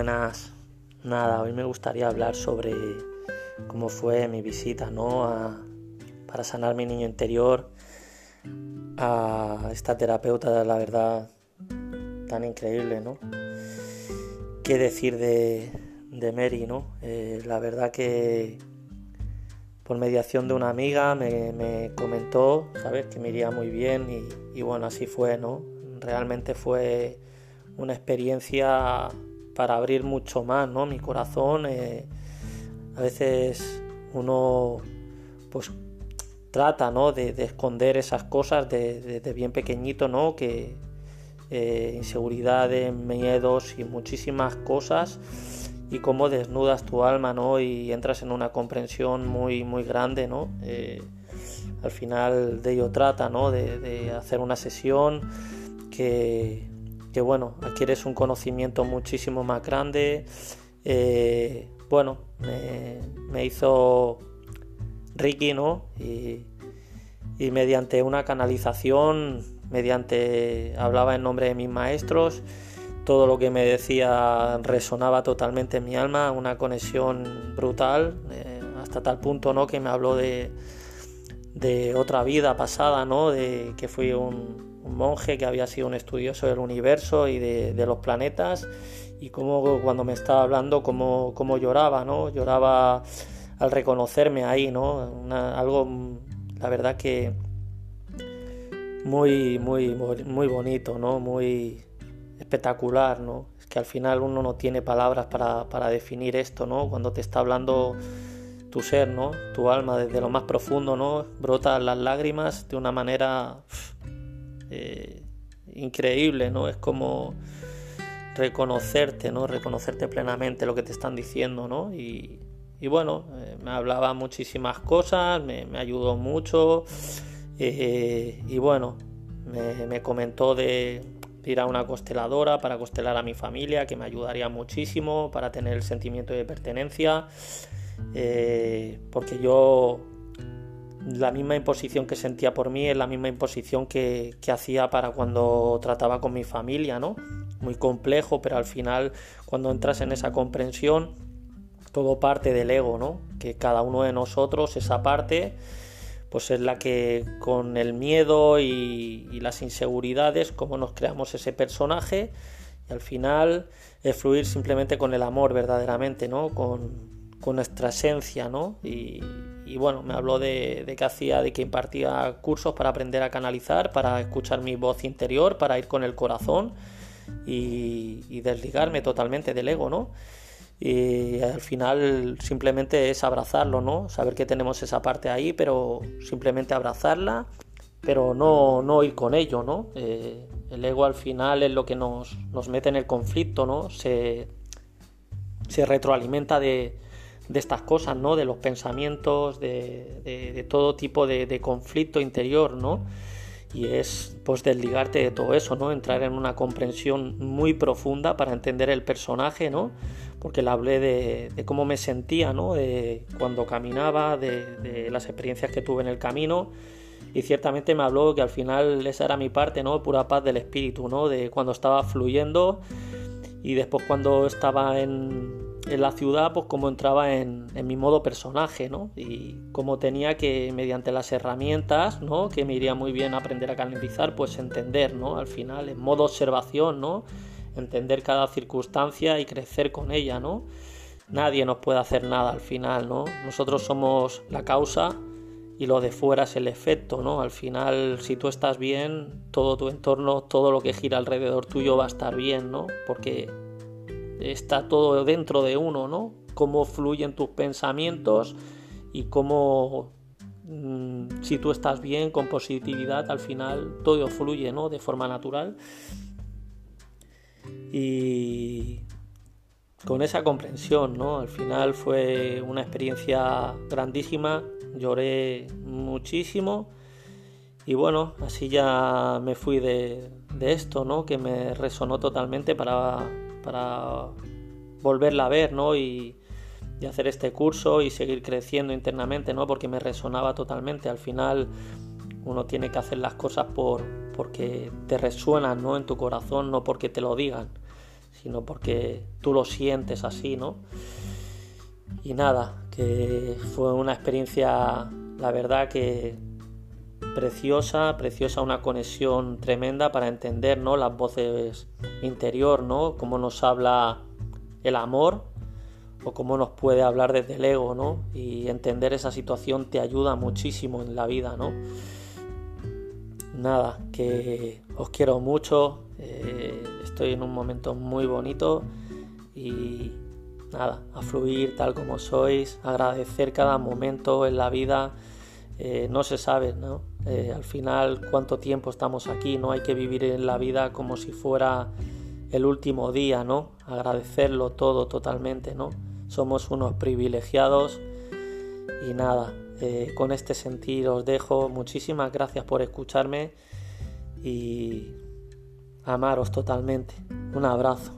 buenas. Nada, hoy me gustaría hablar sobre cómo fue mi visita, ¿no? para sanar mi niño interior a esta terapeuta, la verdad, tan increíble, ¿no? ¿Qué decir de, de Mary, ¿no? Eh, la verdad que por mediación de una amiga me, comentó, ¿sabes? Que me iría muy bien y, y bueno, así fue, ¿no? Realmente fue una experiencia para abrir mucho más ¿no? mi corazón. Eh, a veces uno pues trata ¿no? de, esconder esas cosas de, bien pequeñito, ¿no? que eh, inseguridades, miedos y muchísimas cosas y cómo desnudas tu alma ¿no? y entras en una comprensión muy muy grande ¿no? Eh, al final de ello trata ¿no? de hacer una sesión que que bueno, adquieres un conocimiento muchísimo más grande. Eh, bueno, me, hizo Ricky, ¿no? Y, mediante una canalización, mediante hablaba en nombre de mis maestros, todo lo que me decía resonaba totalmente en mi alma, una conexión brutal, eh, hasta tal punto, ¿no? Que me habló de, de otra vida pasada, ¿no? De que fui un, un monje que había sido un estudioso del universo y de, los planetas y como cuando me estaba hablando cómo, lloraba, ¿no? Lloraba al reconocerme ahí, ¿no? algo, la verdad que muy, muy, muy bonito, ¿no? Muy espectacular, ¿no? Es que al final uno no tiene palabras para, para definir esto, ¿no? Cuando te está hablando tu ser, ¿no? Tu alma desde lo más profundo, ¿no? Brotan las lágrimas de una manera eh, increíble, ¿no? Es como reconocerte, ¿no? Reconocerte plenamente lo que te están diciendo, ¿no? Y, bueno, eh, me hablaba muchísimas cosas, me, ayudó mucho eh, y bueno, me, comentó de ir a una consteladora para constelar a mi familia, que me ayudaría muchísimo para tener el sentimiento de pertenencia, porque yo la misma imposición que sentía por mí es la misma imposición que, hacía para cuando trataba con mi familia, ¿no? Muy complejo, pero al final cuando entras en esa comprensión, todo parte del ego, ¿no? Que cada uno de nosotros, esa parte, pues es la que con el miedo y, y las inseguridades, como nos creamos ese personaje, y al final es fluir simplemente con el amor verdaderamente, ¿no? Con, con nuestra esencia, ¿no? Y, bueno, me habló de, que hacía, de que impartía cursos para aprender a canalizar, para escuchar mi voz interior, para ir con el corazón y, desligarme totalmente del ego, ¿no? Y al final simplemente es abrazarlo, ¿no? Saber que tenemos esa parte ahí, pero simplemente abrazarla, pero no, no ir con ello, ¿no? Eh, el ego al final es lo que nos, nos mete en el conflicto, ¿no? Se, se retroalimenta de, de estas cosas, ¿no? De los pensamientos, de, todo tipo de, conflicto interior, ¿no? Y es pues desligarte de todo eso, ¿no? Entrar en una comprensión muy profunda para entender el personaje, ¿no? Porque le hablé de, cómo me sentía, ¿no? De cuando caminaba, de, las experiencias que tuve en el camino. Y ciertamente me habló que al final esa era mi parte, ¿no? Pura paz del espíritu, ¿no? De cuando estaba fluyendo y después cuando estaba en, en la ciudad, pues como entraba en, mi modo personaje, ¿no? Y como tenía que, mediante las herramientas, ¿no? Que me iría muy bien aprender a canalizar, pues entender, ¿no? Al final, en modo observación, ¿no? Entender cada circunstancia y crecer con ella, ¿no? Nadie nos puede hacer nada al final, ¿no? Nosotros somos la causa y lo de fuera es el efecto, ¿no? Al final, si tú estás bien, todo tu entorno, todo lo que gira alrededor tuyo va a estar bien, ¿no? Porque está todo dentro de uno, ¿no? Cómo fluyen tus pensamientos y cómo mm, si tú estás bien, con positividad, al final todo fluye, ¿no? De forma natural. Y con esa comprensión, ¿no? Al final fue una experiencia grandísima, lloré muchísimo y bueno, así ya me fui de, de esto, ¿no? Que me resonó totalmente para para volverla a ver, ¿no? Y, hacer este curso y seguir creciendo internamente, ¿no? Porque me resonaba totalmente. Al final uno tiene que hacer las cosas por porque te resuenan, ¿no? En tu corazón, no porque te lo digan, sino porque tú lo sientes así, ¿no? Y nada, que fue una experiencia, la verdad que preciosa, preciosa, una conexión tremenda para entender, ¿no? Las voces interior, ¿no? Cómo nos habla el amor o cómo nos puede hablar desde el ego, ¿no? Y entender esa situación te ayuda muchísimo en la vida, ¿no? Nada, que os quiero mucho, eh, estoy en un momento muy bonito y nada, a fluir tal como sois, agradecer cada momento en la vida, eh, no se sabe, ¿no? Eh, al final cuánto tiempo estamos aquí, no hay que vivir en la vida como si fuera el último día, ¿no? Agradecerlo todo totalmente, ¿no? Somos unos privilegiados y nada, eh, con este sentir os dejo. Muchísimas gracias por escucharme y amaros totalmente. Un abrazo.